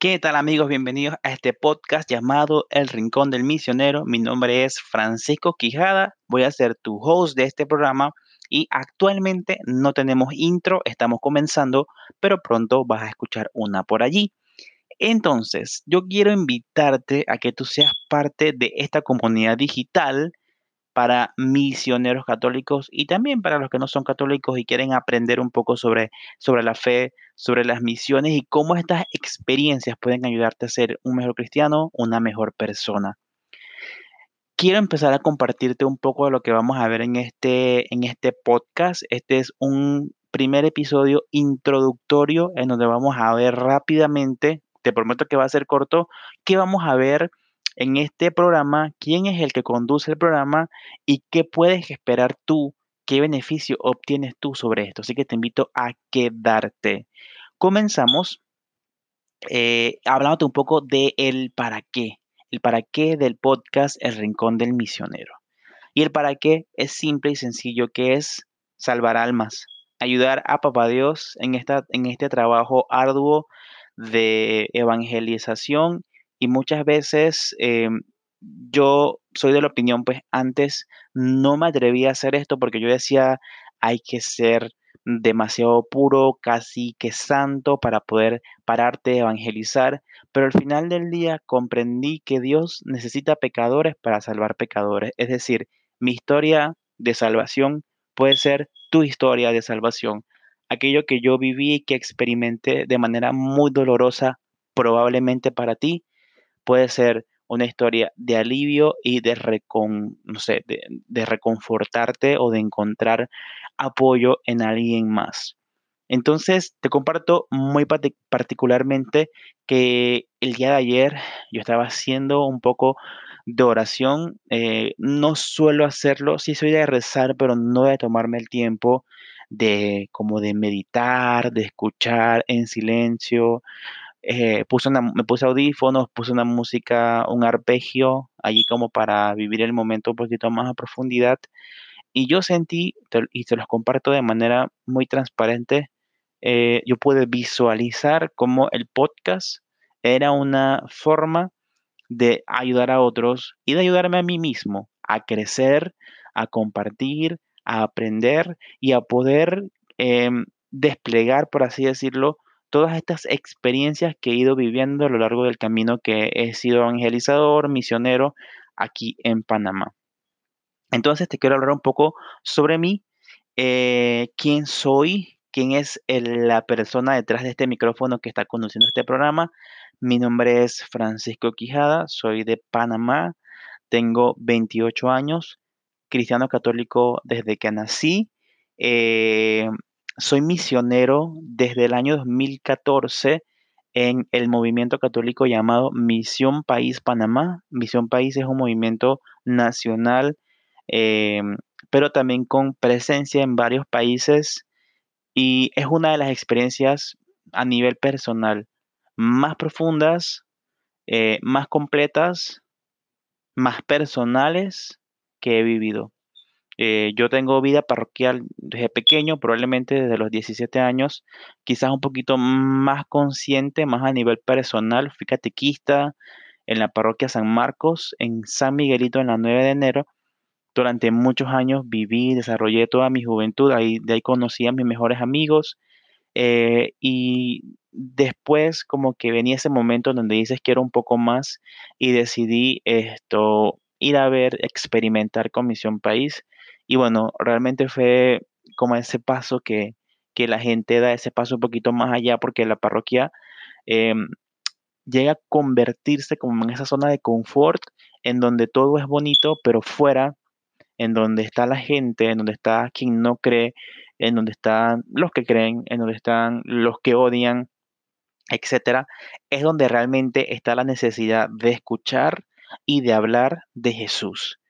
¿Qué tal amigos? Bienvenidos a este podcast llamado El Rincón del Misionero. Mi nombre es Francisco Quijada, voy a ser tu host de este programa y actualmente no tenemos intro, estamos comenzando, pero pronto vas a escuchar una por allí. Entonces, yo quiero invitarte a que tú seas parte de esta comunidad digital para misioneros católicos y también para los que no son católicos y quieren aprender un poco sobre, sobre la fe, sobre las misiones y cómo estas experiencias pueden ayudarte a ser un mejor cristiano, una mejor persona. Quiero empezar a compartirte un poco de lo que vamos a ver en este, en este podcast. Este es un primer episodio introductorio en donde vamos a ver rápidamente, te prometo que va a ser corto, qué vamos a ver en este programa, quién es el que conduce el programa y qué puedes esperar tú, qué beneficio obtienes tú sobre esto. Así que te invito a quedarte. Comenzamos eh, hablándote un poco de el para qué, el para qué del podcast El Rincón del Misionero. Y el para qué es simple y sencillo, que es salvar almas, ayudar a Papá Dios en, esta, en este trabajo arduo de evangelización y muchas veces em, yo soy de la opinión, pues antes no me atrevía a hacer esto porque yo decía, hay que ser demasiado puro, casi que santo para poder pararte evangelizar, pero al final del día comprendí que Dios necesita pecadores para salvar pecadores, es decir, mi historia de salvación puede ser tu historia de salvación. Aquello que yo viví y que experimenté de manera muy dolorosa, probablemente para ti, puede ser una historia de alivio y de, recon, no sé, de, reconfortarte o de encontrar apoyo en alguien más. Entonces, te comparto muy particularmente que el día de ayer yo estaba haciendo un poco de oración. Eh, no suelo hacerlo, sí soy de rezar, pero no de tomarme el tiempo de como de meditar, de escuchar en silencio, eh, puse me puse audífonos, puse una música, un arpegio, allí como para vivir el momento un poquito más a profundidad. Y yo sentí, y te los comparto de manera muy transparente, eh, yo pude visualizar cómo el podcast era una forma de ayudar a otros y de ayudarme a mí mismo a crecer, a compartir, a aprender y a poder em, desplegar, por así decirlo, todas estas experiencias que he ido viviendo a lo largo del camino que he sido evangelizador, misionero aquí en Panamá. Entonces te quiero hablar un poco sobre mí, eh, quién soy, quién es la persona detrás de este micrófono que está conduciendo este programa. Mi nombre es Francisco Quijada, soy de Panamá, tengo 28 años, cristiano católico desde que nací. Eh, soy misionero desde el año 2014 en el movimiento católico llamado Misión País Panamá. Misión País es un movimiento nacional, eh, pero también con presencia en varios países y es una de las experiencias a nivel personal más profundas, eh, más completas, más personales que he vivido. Eh, yo tengo vida parroquial desde pequeño, probablemente desde los 17 años, quizás un poquito más consciente, más a nivel personal. Fui catequista en la parroquia San Marcos, en San Miguelito, en la 9 de enero. Durante muchos años viví, desarrollé toda mi juventud, ahí, de ahí conocí a mis mejores amigos. Eh, y después como que venía ese momento donde dices quiero un poco más y decidí esto ir a ver, experimentar con Misión País y bueno, realmente fue como ese paso que, la gente da, ese paso un poquito más allá, porque la parroquia em, llega a convertirse como en esa zona de confort, en donde todo es bonito, pero fuera, en donde está la gente, en donde está quien no cree, en donde están los que creen, en donde están los que odian, etcétera, es donde realmente está la necesidad de escuchar y de hablar de Jesús.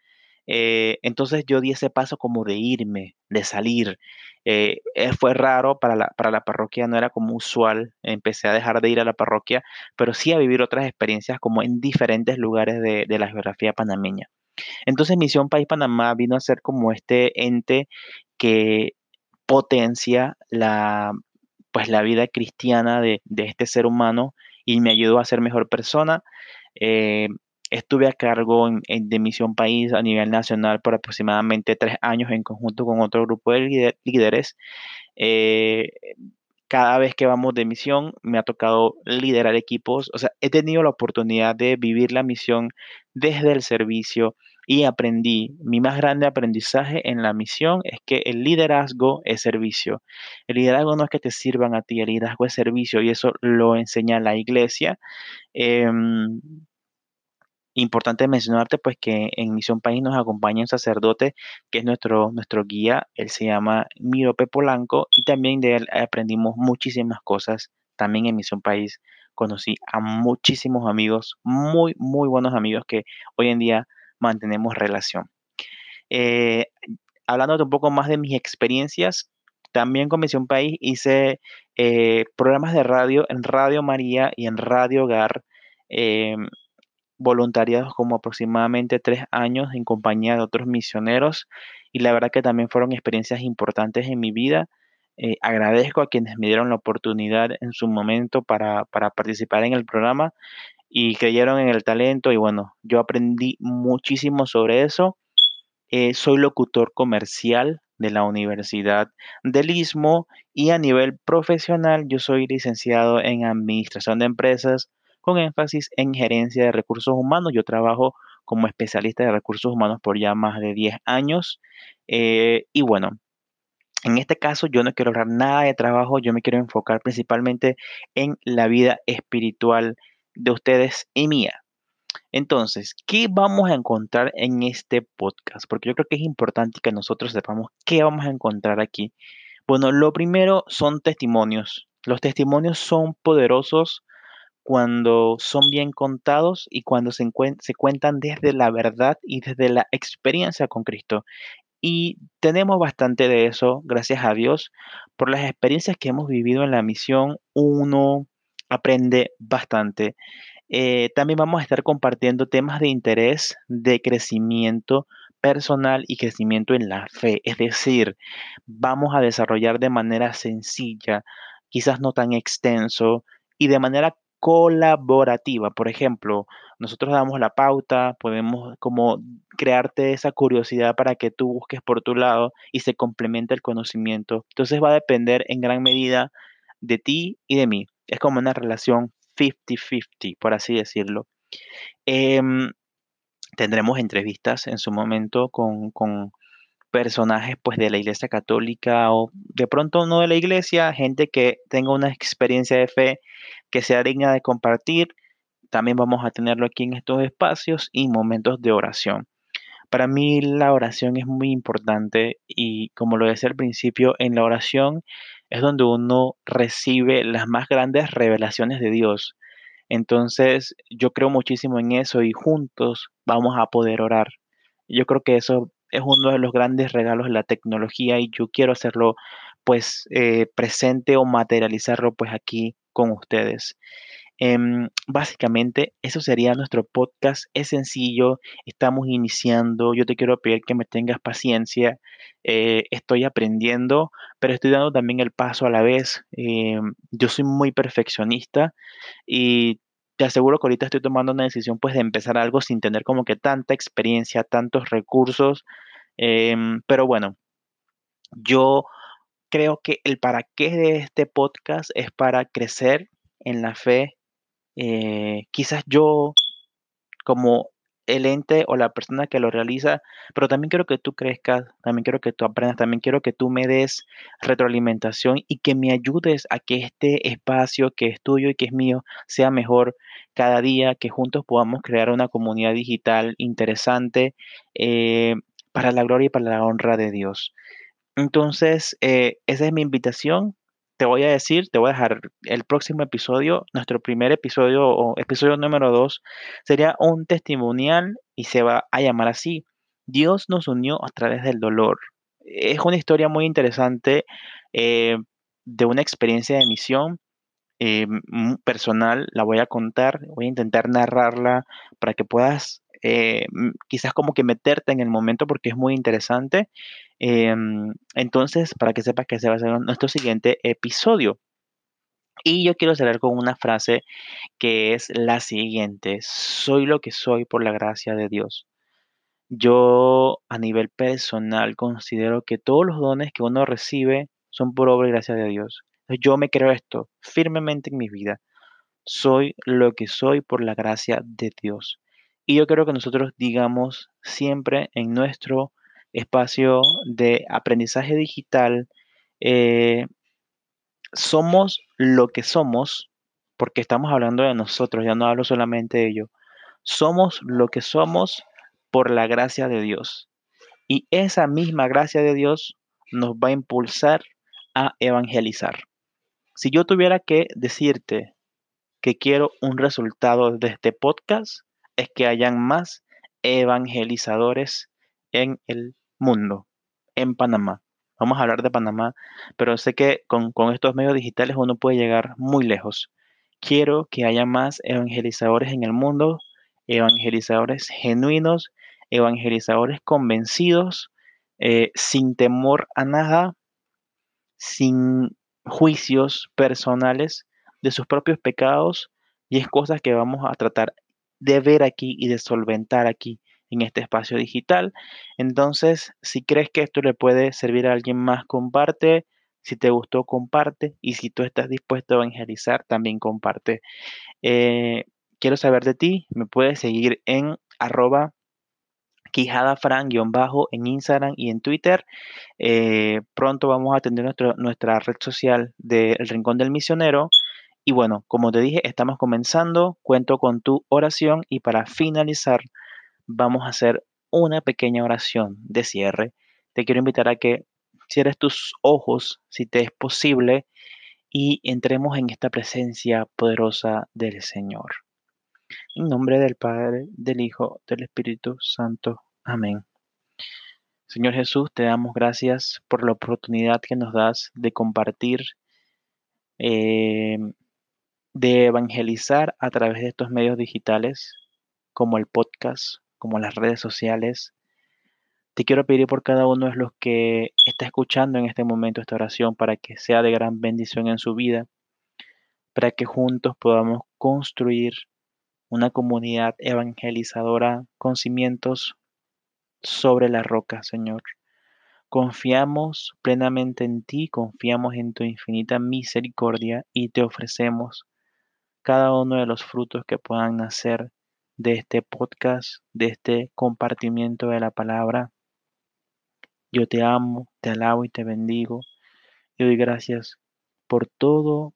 Eh, entonces yo di ese paso como de irme, de salir. Eh, eh, fue raro para la, para la parroquia, no era como usual. Empecé a dejar de ir a la parroquia, pero sí a vivir otras experiencias como en diferentes lugares de, de la geografía panameña. Entonces Misión País Panamá vino a ser como este ente que potencia la, pues, la vida cristiana de, de este ser humano y me ayudó a ser mejor persona. Eh, estuve a cargo de Misión País a nivel nacional por aproximadamente tres años en conjunto con otro grupo de líderes. Eh, cada vez que vamos de misión me ha tocado liderar equipos, o sea, he tenido la oportunidad de vivir la misión desde el servicio y aprendí, mi más grande aprendizaje en la misión es que el liderazgo es servicio. El liderazgo no es que te sirvan a ti, el liderazgo es servicio y eso lo enseña la iglesia. Em, Importante mencionarte pues que en Misión País nos acompaña un sacerdote que es nuestro, nuestro guía, él se llama Mirope Polanco y también de él aprendimos muchísimas cosas. También en Misión País conocí a muchísimos amigos, muy, muy buenos amigos que hoy en día mantenemos relación. Eh, hablando un poco más de mis experiencias, también con Misión País hice eh, programas de radio en Radio María y en Radio Hogar. Eh, voluntariados como aproximadamente tres años en compañía de otros misioneros y la verdad que también fueron experiencias importantes en mi vida. Eh, agradezco a quienes me dieron la oportunidad en su momento para, participar en el programa y creyeron en el talento y bueno, yo aprendí muchísimo sobre eso. Eh, soy locutor comercial de la Universidad del Istmo y a nivel profesional yo soy licenciado en Administración de Empresas con énfasis en gerencia de recursos humanos. Yo trabajo como especialista de recursos humanos por ya más de 10 años. Eh, y bueno, en este caso yo no quiero hablar nada de trabajo, yo me quiero enfocar principalmente en la vida espiritual de ustedes y mía. Entonces, ¿qué vamos a encontrar en este podcast? Porque yo creo que es importante que nosotros sepamos qué vamos a encontrar aquí. Bueno, lo primero son testimonios. Los testimonios son poderosos cuando son bien contados y cuando se, se cuentan desde la verdad y desde la experiencia con Cristo. Y tenemos bastante de eso, gracias a Dios, por las experiencias que hemos vivido en la misión, uno aprende bastante. Eh, también vamos a estar compartiendo temas de interés, de crecimiento personal y crecimiento en la fe. Es decir, vamos a desarrollar de manera sencilla, quizás no tan extenso, y de manera colaborativa. Por ejemplo, nosotros damos la pauta, podemos como crearte esa curiosidad para que tú busques por tu lado y se complemente el conocimiento. Entonces va a depender en gran medida de ti y de mí. Es como una relación 50-50, por así decirlo. Em, tendremos entrevistas en su momento con, con personajes pues de la iglesia católica o de pronto no de la iglesia, gente que tenga una experiencia de fe que sea digna de compartir. También vamos a tenerlo aquí en estos espacios y momentos de oración. Para mí la oración es muy importante y como lo decía al principio, en la oración es donde uno recibe las más grandes revelaciones de Dios. Entonces yo creo muchísimo en eso y juntos vamos a poder orar. Yo creo que eso es uno de los grandes regalos de la tecnología y yo quiero hacerlo pues eh, presente o materializarlo pues aquí con ustedes. Em, básicamente, eso sería nuestro podcast. Es sencillo, estamos iniciando. Yo te quiero pedir que me tengas paciencia. Eh, estoy aprendiendo, pero estoy dando también el paso a la vez. Em, yo soy muy perfeccionista y te aseguro que ahorita estoy tomando una decisión pues de empezar algo sin tener como que tanta experiencia, tantos recursos. Em, pero bueno, yo creo que el para qué de este podcast es para crecer en la fe. Eh, quizás yo como el ente o la persona que lo realiza, pero también quiero que tú crezcas, también quiero que tú aprendas, también quiero que tú me des retroalimentación y que me ayudes a que este espacio que es tuyo y que es mío sea mejor cada día, que juntos podamos crear una comunidad digital interesante eh, para la gloria y para la honra de Dios. Entonces, eh, esa es mi invitación. Te voy a decir, te voy a dejar el próximo episodio, nuestro primer episodio o episodio número dos, sería un testimonial y se va a llamar así. Dios nos unió a través del dolor. Es una historia muy interesante eh, de una experiencia de misión eh, personal. La voy a contar, voy a intentar narrarla para que puedas quizás como que meterte en el momento porque es muy interesante Em, entonces, para que sepas que se va a hacer nuestro siguiente episodio. Y yo quiero cerrar con una frase que es la siguiente, soy lo que soy por la gracia de Dios. Yo a nivel personal considero que todos los dones que uno recibe son por obra y gracia de Dios. Yo me creo esto firmemente en mi vida. Soy lo que soy por la gracia de Dios. Y yo creo que nosotros digamos siempre en nuestro espacio de aprendizaje digital, eh, somos lo que somos, porque estamos hablando de nosotros, ya no hablo solamente de ello. Somos lo que somos por la gracia de Dios. Y esa misma gracia de Dios nos va a impulsar a evangelizar. Si yo tuviera que decirte que quiero un resultado de este podcast, es que hayan más evangelizadores en el mundo, en Panamá. Vamos a hablar de Panamá, pero sé que con, estos medios digitales uno puede llegar muy lejos. Quiero que haya más evangelizadores en el mundo, evangelizadores genuinos, evangelizadores convencidos, eh, sin temor a nada, sin juicios personales de sus propios pecados, y es cosas que vamos a tratar de ver aquí y de solventar aquí en este espacio digital. Entonces, si crees que esto le puede servir a alguien más, comparte. Si te gustó, comparte. Y si tú estás dispuesto a evangelizar, también comparte. Eh, quiero saber de ti. Me puedes seguir en arroba quijadafran-bajo en Instagram y en Twitter. Eh, pronto vamos a tener nuestra red social del Rincón del Misionero. Y bueno, como te dije, estamos comenzando. Cuento con tu oración y para finalizar vamos a hacer una pequeña oración de cierre. Te quiero invitar a que cierres tus ojos, si te es posible, y entremos en esta presencia poderosa del Señor. En nombre del Padre, del Hijo, del Espíritu Santo. Amén. Señor Jesús, te damos gracias por la oportunidad que nos das de compartir, eh, de evangelizar a través de estos medios digitales, como el podcast, como las redes sociales. Te quiero pedir por cada uno de los que está escuchando en este momento esta oración para que sea de gran bendición en su vida, para que juntos podamos construir una comunidad evangelizadora con cimientos sobre la roca, Señor. Confiamos plenamente en ti, confiamos en tu infinita misericordia y te ofrecemos cada uno de los frutos que puedan nacer de este podcast, de este compartimiento de la palabra. Yo te amo, te alabo y te bendigo. Y doy gracias por todo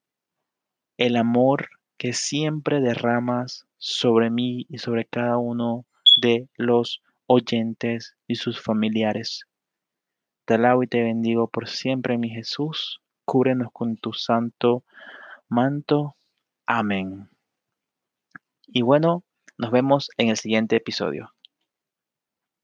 el amor que siempre derramas sobre mí y sobre cada uno de los oyentes y sus familiares. Te alabo y te bendigo por siempre, mi Jesús. Cúbrenos con tu santo manto. Amén. Y bueno, nos vemos en el siguiente episodio.